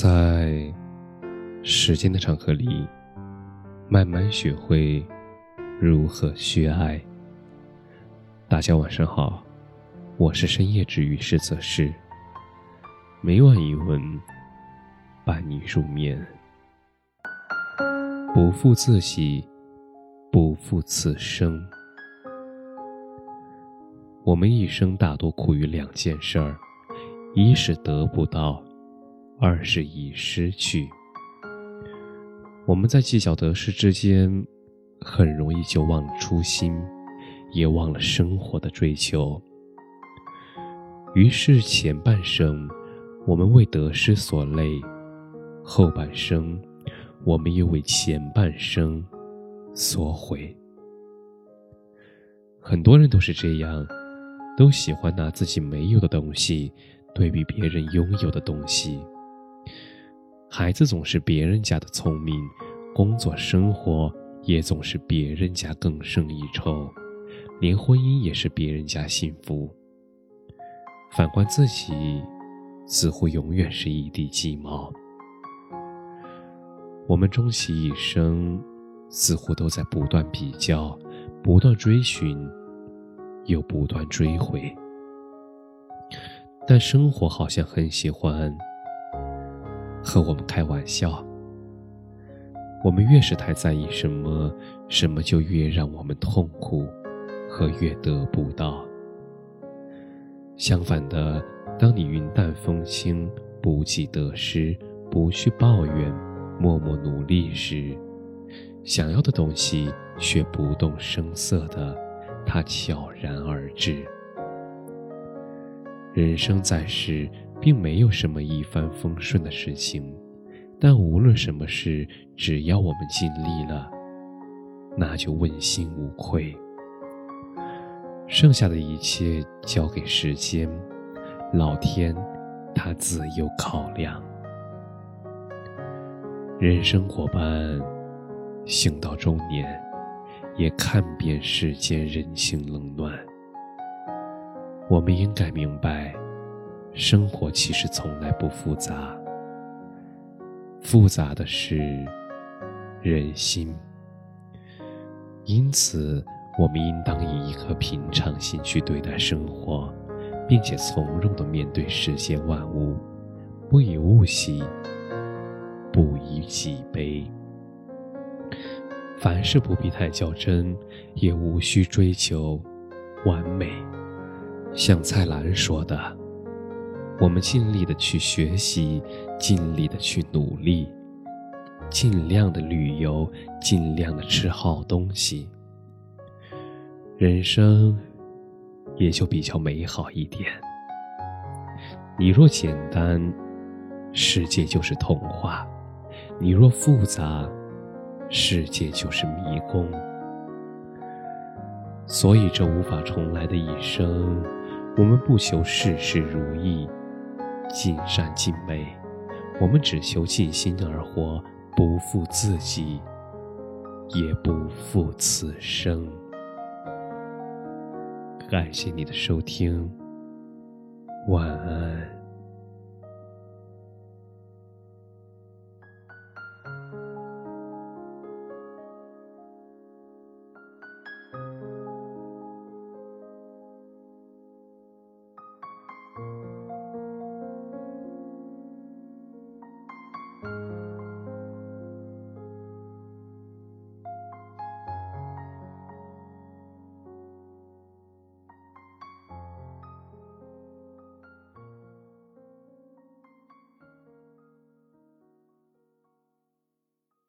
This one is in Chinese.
在时间的长河里，慢慢学会如何去爱。大家晚上好，我是深夜治愈师泽是。每晚一文，伴你入眠。不负自己，不负此生。我们一生大多苦于两件事儿：一是得不到。二是已失去。我们在计较得失之间，很容易就忘了初心，也忘了生活的追求。于是前半生，我们为得失所累；后半生，我们又为前半生所悔。很多人都是这样，都喜欢拿自己没有的东西对比别人拥有的东西。孩子总是别人家的聪明，工作生活也总是别人家更胜一筹，连婚姻也是别人家幸福。反观自己，似乎永远是一地鸡毛。我们终其一生，似乎都在不断比较，不断追寻，又不断追回。但生活好像很喜欢。和我们开玩笑，我们越是太在意什么，什么就越让我们痛苦，和越得不到。相反的，当你云淡风轻，不计得失，不去抱怨，默默努力时，想要的东西却不动声色的，它悄然而至。人生在世。并没有什么一帆风顺的事情，但无论什么事，只要我们尽力了，那就问心无愧。剩下的一切交给时间，老天他自有考量。人生伙伴，行到中年，也看遍世间人情冷暖，我们应该明白。生活其实从来不复杂，复杂的是人心。因此，我们应当以一颗平常心去对待生活，并且从容的面对世间万物，不以物喜，不以己悲。凡事不必太较真，也无需追求完美。像蔡澜说的。我们尽力的去学习，尽力的去努力，尽量的旅游，尽量的吃好东西，人生也就比较美好一点。你若简单，世界就是童话；你若复杂，世界就是迷宫。所以，这无法重来的一生，我们不求事事如意。尽善尽美，我们只求尽心而活，不负自己，也不负此生。感谢你的收听，晚安。